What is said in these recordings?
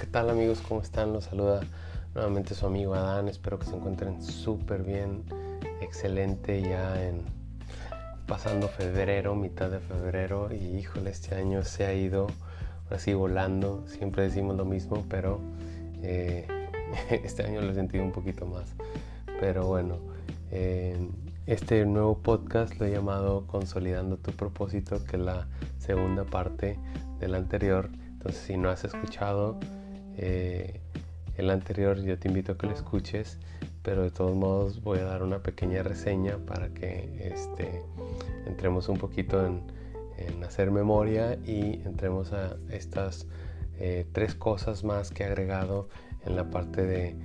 ¿qué tal amigos? ¿Cómo están? Los saluda nuevamente su amigo Adán. Espero que se encuentren súper bien, excelente ya en pasando febrero, mitad de febrero y híjole, este año se ha ido así volando. Siempre decimos lo mismo, pero eh, este año lo he sentido un poquito más. Pero bueno, este nuevo podcast lo he llamado Consolidando tu propósito, que es la segunda parte del anterior. Entonces, si no has escuchado eh, el anterior yo te invito a que lo escuches, pero de todos modos voy a dar una pequeña reseña para que este, entremos un poquito en, hacer memoria y entremos a estas eh, tres cosas más que he agregado en la parte de,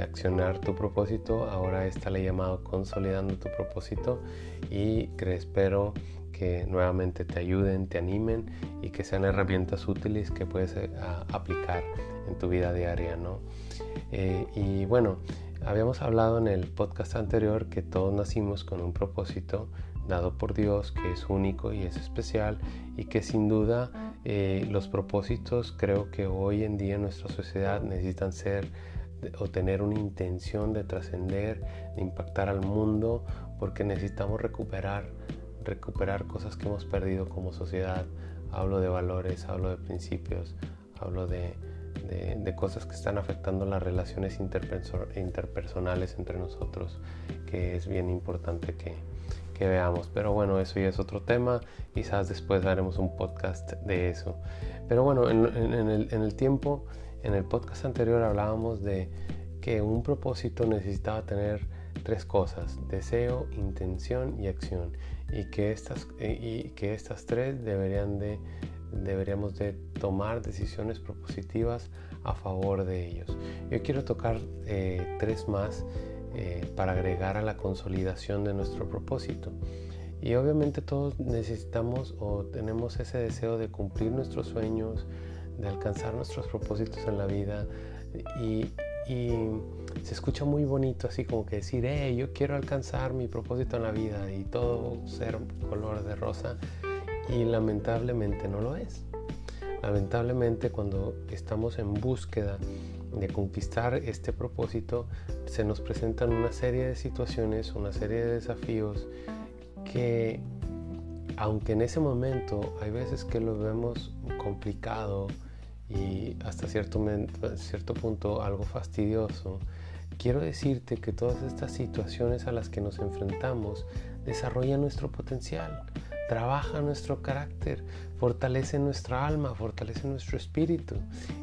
accionar tu propósito. Ahora esta le he llamado consolidando tu propósito y que espero que nuevamente te ayuden, te animen y que sean herramientas útiles que puedes eh, aplicar en tu vida diaria, ¿no? Eh, y bueno, habíamos hablado en el podcast anterior que todos nacimos con un propósito dado por Dios que es único y es especial y que sin duda eh, los propósitos creo que hoy en día en nuestra sociedad necesitan ser o tener una intención de trascender, de impactar al mundo, porque necesitamos recuperar recuperar cosas que hemos perdido como sociedad. Hablo de valores, hablo de principios, hablo de, cosas que están afectando las relaciones interpersonales entre nosotros, que es bien importante que, veamos. Pero bueno, eso ya es otro tema. Quizás después haremos un podcast de eso. Pero bueno, en, el, en el tiempo, en el podcast anterior hablábamos de que un propósito necesitaba tener tres cosas, deseo, intención y acción y que estas, eh, y que estas tres deberían de, deberíamos de tomar decisiones propositivas a favor de ellos. Yo quiero tocar eh, tres más eh, para agregar a la consolidación de nuestro propósito. Y obviamente todos necesitamos o tenemos ese deseo de cumplir nuestros sueños, de alcanzar nuestros propósitos en la vida y, y se escucha muy bonito así como que decir, hey, yo quiero alcanzar mi propósito en la vida y todo ser color de rosa y lamentablemente no lo es. Lamentablemente cuando estamos en búsqueda de conquistar este propósito se nos presentan una serie de situaciones, una serie de desafíos que aunque en ese momento hay veces que lo vemos complicado, y hasta cierto, cierto punto algo fastidioso, quiero decirte que todas estas situaciones a las que nos enfrentamos desarrollan nuestro potencial, trabajan nuestro carácter, fortalecen nuestra alma, fortalecen nuestro espíritu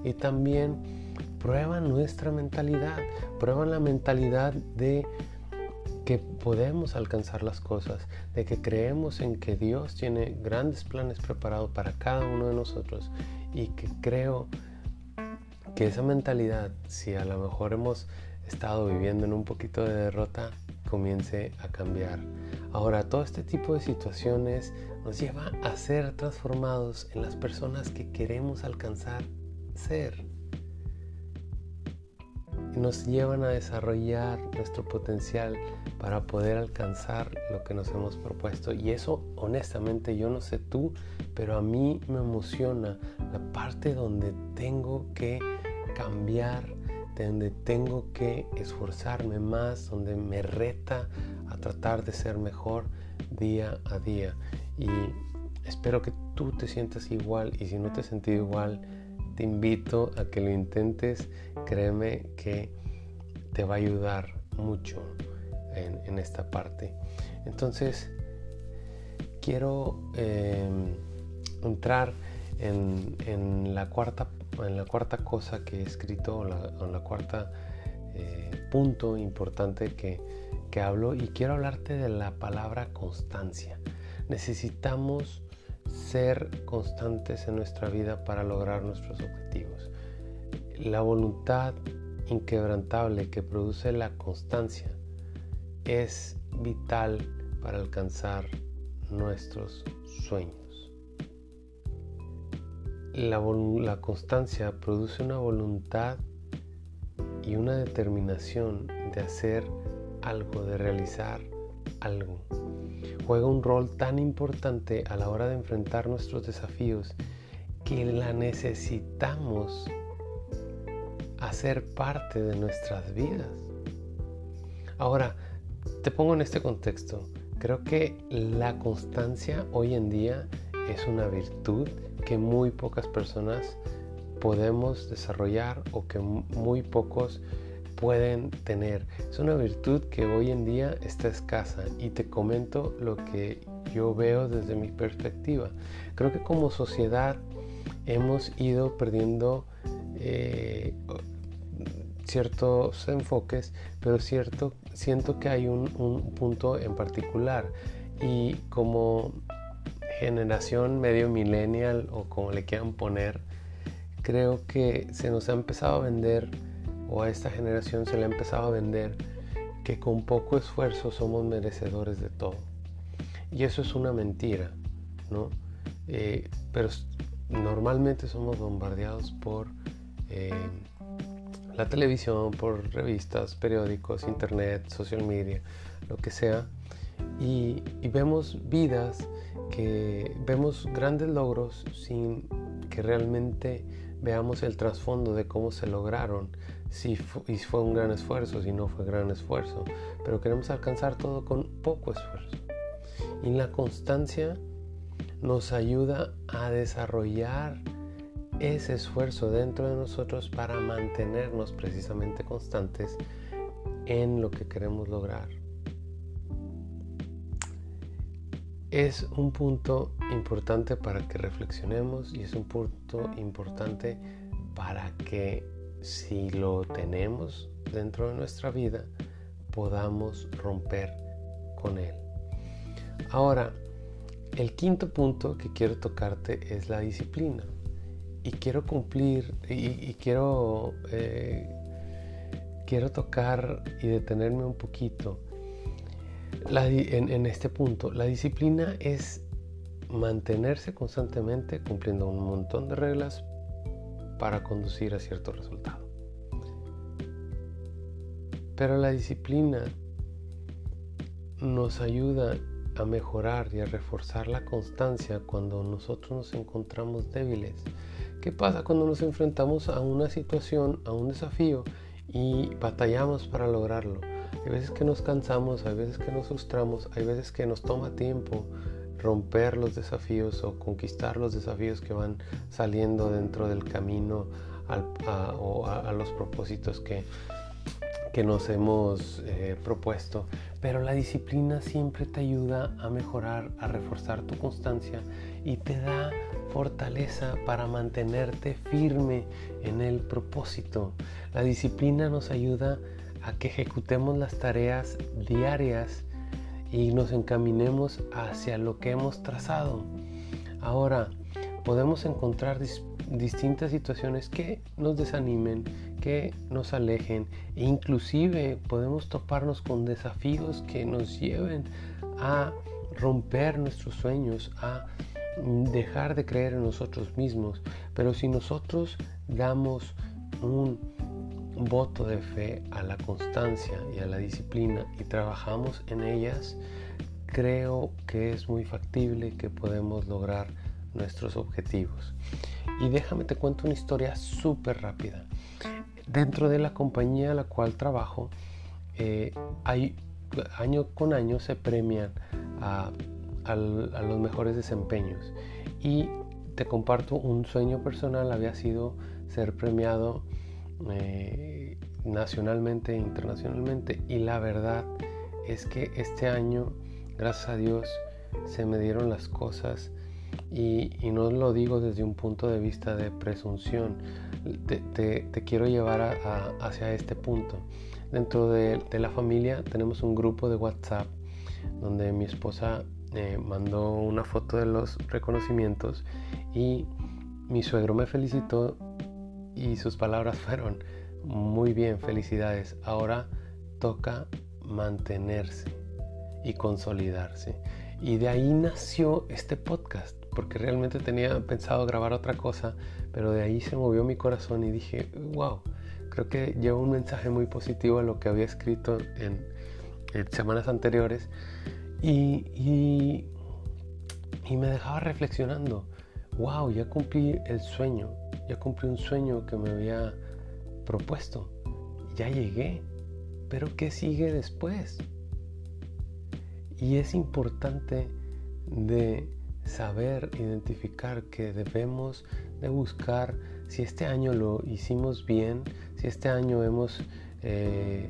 y también prueban nuestra mentalidad, prueban la mentalidad de que podemos alcanzar las cosas, de que creemos en que Dios tiene grandes planes preparados para cada uno de nosotros y que creo que esa mentalidad, si a lo mejor hemos estado viviendo en un poquito de derrota, comience a cambiar. Ahora, todo este tipo de situaciones nos lleva a ser transformados en las personas que queremos alcanzar ser. Nos llevan a desarrollar nuestro potencial para poder alcanzar lo que nos hemos propuesto. Y eso, honestamente, yo no sé tú, pero a mí me emociona la parte donde tengo que cambiar, donde tengo que esforzarme más, donde me reta a tratar de ser mejor día a día. Y espero que tú te sientas igual y si no te has sentido igual, te invito a que lo intentes. Créeme que te va a ayudar mucho en, esta parte. Entonces, quiero em, entrar en, la cuarta, en la cuarta cosa que he escrito, en la cuarta eh, punto importante que, que hablo y quiero hablarte de la palabra constancia. Necesitamos ser constantes en nuestra vida para lograr nuestros objetivos. La voluntad inquebrantable que produce la constancia es vital para alcanzar nuestros sueños. La, constancia produce una voluntad y una determinación de hacer algo, de realizar algo. Juega un rol tan importante a la hora de enfrentar nuestros desafíos que la necesitamos a ser parte de nuestras vidas. Ahora, te pongo en este contexto. Creo que la constancia hoy en día es una virtud que muy pocas personas podemos desarrollar o que muy pocos pueden tener. Es una virtud que hoy en día está escasa y te comento lo que yo veo desde mi perspectiva. Creo que como sociedad hemos ido perdiendo eh, ciertos enfoques, pero cierto, siento que hay un, un punto en particular y como generación medio millennial o como le quieran poner, creo que se nos ha empezado a vender o a esta generación se le ha empezado a vender que con poco esfuerzo somos merecedores de todo. Y eso es una mentira, ¿no? Eh, pero normalmente somos bombardeados por eh, la televisión, por revistas, periódicos, internet, social media, lo que sea. Y, y vemos vidas que vemos grandes logros sin que realmente veamos el trasfondo de cómo se lograron, si fue un gran esfuerzo, si no fue gran esfuerzo, pero queremos alcanzar todo con poco esfuerzo. Y la constancia nos ayuda a desarrollar ese esfuerzo dentro de nosotros para mantenernos precisamente constantes en lo que queremos lograr. Es un punto importante para que reflexionemos y es un punto importante para que si lo tenemos dentro de nuestra vida podamos romper con él. Ahora, el quinto punto que quiero tocarte es la disciplina. Y quiero cumplir y, quiero, eh, quiero tocar y detenerme un poquito en, este punto, la disciplina es mantenerse constantemente cumpliendo un montón de reglas para conducir a cierto resultado. Pero la disciplina nos ayuda a mejorar y a reforzar la constancia cuando nosotros nos encontramos débiles. ¿Qué pasa cuando nos enfrentamos a una situación, a un desafío y batallamos para lograrlo? Hay veces que nos cansamos, hay veces que nos frustramos, hay veces que nos toma tiempo romper los desafíos o conquistar los desafíos que van saliendo dentro del camino a, o a, los propósitos que, que nos hemos eh, propuesto. Pero la disciplina siempre te ayuda a mejorar, a reforzar tu constancia y te da fortaleza para mantenerte firme en el propósito. La disciplina nos ayuda a que ejecutemos las tareas diarias y nos encaminemos hacia lo que hemos trazado. Ahora, podemos encontrar distintas situaciones que nos desanimen, que nos alejen e inclusive podemos toparnos con desafíos que nos lleven a romper nuestros sueños, a dejar de creer en nosotros mismos. Pero si nosotros damos un voto de fe a la constancia y a la disciplina y trabajamos en ellas, creo que es muy factible que podemos lograr nuestros objetivos. Y déjame te cuento una historia súper rápida. Dentro de la compañía a la cual trabajo, eh, hay, año con año se premian a, los mejores desempeños. Y te comparto un sueño personal, había sido ser premiado eh, nacionalmente e internacionalmente. Y la verdad es que este año, gracias a Dios, se me dieron las cosas y, no lo digo desde un punto de vista de presunción. Te, quiero llevar hacia este punto. Dentro de, la familia tenemos un grupo de WhatsApp donde mi esposa eh, mandó una foto de los reconocimientos y mi suegro me felicitó y sus palabras fueron, muy bien, felicidades, ahora toca mantenerse y consolidarse. Y de ahí nació este podcast, porque realmente tenía pensado grabar otra cosa, pero de ahí se movió mi corazón y dije, wow, creo que lleva un mensaje muy positivo a lo que había escrito en, semanas anteriores y, y, y me dejaba reflexionando, wow, ya cumplí el sueño, ya cumplí un sueño que me había propuesto. Ya llegué, pero ¿qué sigue después? Y es importante de saber identificar que debemos de buscar si este año lo hicimos bien, si este año hemos eh,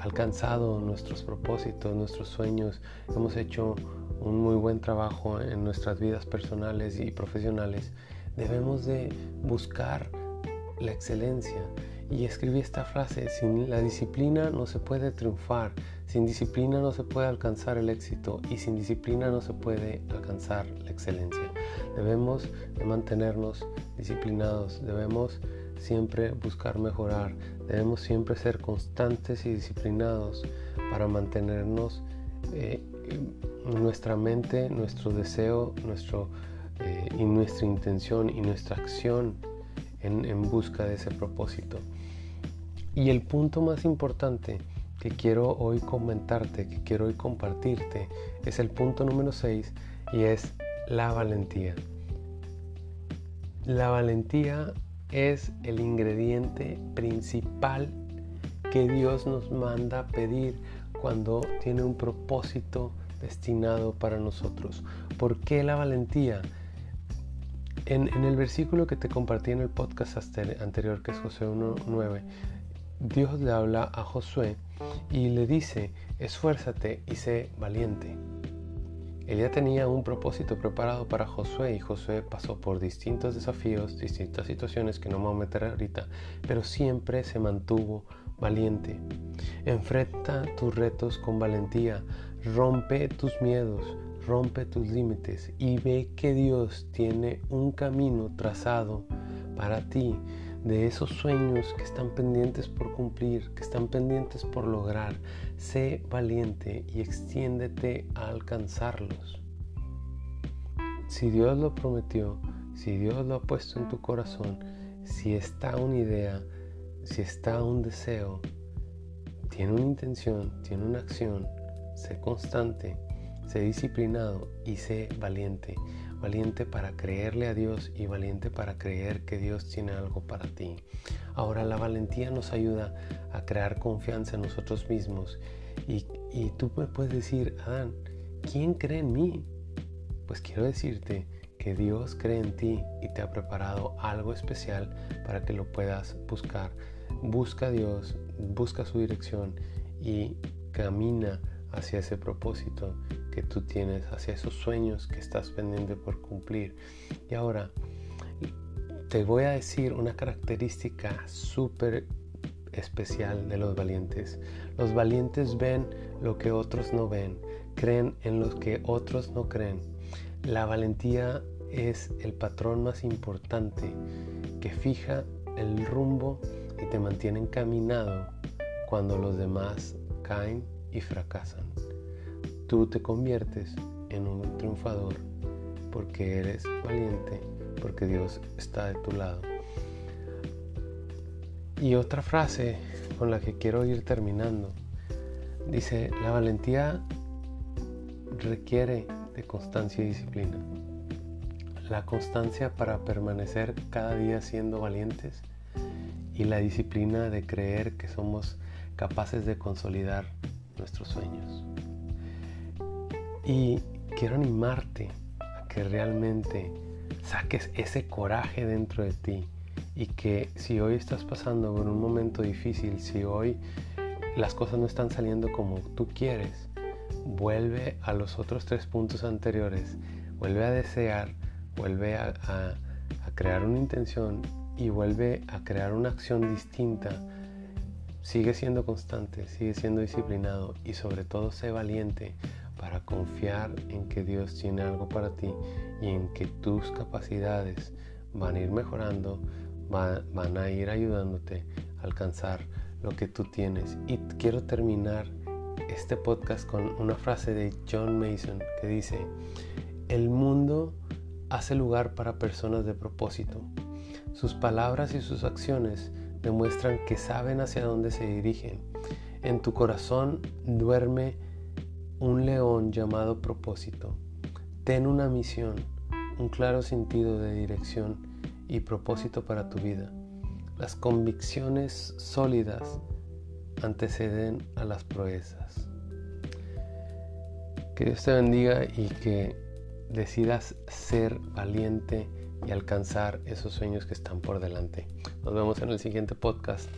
alcanzado nuestros propósitos, nuestros sueños, hemos hecho un muy buen trabajo en nuestras vidas personales y profesionales, debemos de buscar la excelencia. Y escribí esta frase, sin la disciplina no se puede triunfar, sin disciplina no se puede alcanzar el éxito y sin disciplina no se puede alcanzar la excelencia. Debemos de mantenernos disciplinados, debemos siempre buscar mejorar, debemos siempre ser constantes y disciplinados para mantenernos eh, nuestra mente, nuestro deseo, nuestro, eh, y nuestra intención y nuestra acción en, en busca de ese propósito. Y el punto más importante que quiero hoy comentarte, que quiero hoy compartirte, es el punto número 6 y es la valentía. La valentía es el ingrediente principal que Dios nos manda pedir cuando tiene un propósito destinado para nosotros. ¿Por qué la valentía? En, el versículo que te compartí en el podcast anterior, que es José 1.9, Dios le habla a Josué y le dice, esfuérzate y sé valiente. Él ya tenía un propósito preparado para Josué y Josué pasó por distintos desafíos, distintas situaciones que no me voy a meter ahorita, pero siempre se mantuvo valiente. Enfrenta tus retos con valentía, rompe tus miedos, rompe tus límites y ve que Dios tiene un camino trazado para ti de esos sueños que están pendientes por cumplir, que están pendientes por lograr. Sé valiente y extiéndete a alcanzarlos. Si Dios lo prometió, si Dios lo ha puesto en tu corazón, si está una idea, si está un deseo, tiene una intención, tiene una acción, sé constante, sé disciplinado y sé valiente valiente para creerle a Dios y valiente para creer que Dios tiene algo para ti. Ahora la valentía nos ayuda a crear confianza en nosotros mismos y, tú me puedes decir, Adán, ¿quién cree en mí? Pues quiero decirte que Dios cree en ti y te ha preparado algo especial para que lo puedas buscar. Busca a Dios, busca su dirección y camina hacia ese propósito que tú tienes, hacia esos sueños que estás pendiente por cumplir. Y ahora te voy a decir una característica súper especial de los valientes. Los valientes ven lo que otros no ven, creen en lo que otros no creen. La valentía es el patrón más importante que fija el rumbo y te mantiene encaminado cuando los demás caen y fracasan. Tú te conviertes en un triunfador porque eres valiente, porque Dios está de tu lado. Y otra frase con la que quiero ir terminando. Dice, la valentía requiere de constancia y disciplina. La constancia para permanecer cada día siendo valientes y la disciplina de creer que somos capaces de consolidar nuestros sueños. Y quiero animarte a que realmente saques ese coraje dentro de ti y que si hoy estás pasando por un momento difícil, si hoy las cosas no están saliendo como tú quieres, vuelve a los otros tres puntos anteriores, vuelve a desear, vuelve a, crear una intención y vuelve a crear una acción distinta. Sigue siendo constante, sigue siendo disciplinado y sobre todo sé valiente para confiar en que Dios tiene algo para ti y en que tus capacidades van a ir mejorando, van a ir ayudándote a alcanzar lo que tú tienes. Y quiero terminar este podcast con una frase de John Mason que dice, el mundo hace lugar para personas de propósito. Sus palabras y sus acciones demuestran que saben hacia dónde se dirigen. En tu corazón duerme un león llamado propósito. Ten una misión, un claro sentido de dirección y propósito para tu vida. las convicciones sólidas anteceden a las proezas. Que Dios te bendiga y que decidas ser valiente y alcanzar esos sueños que están por delante. Nos vemos en el siguiente podcast.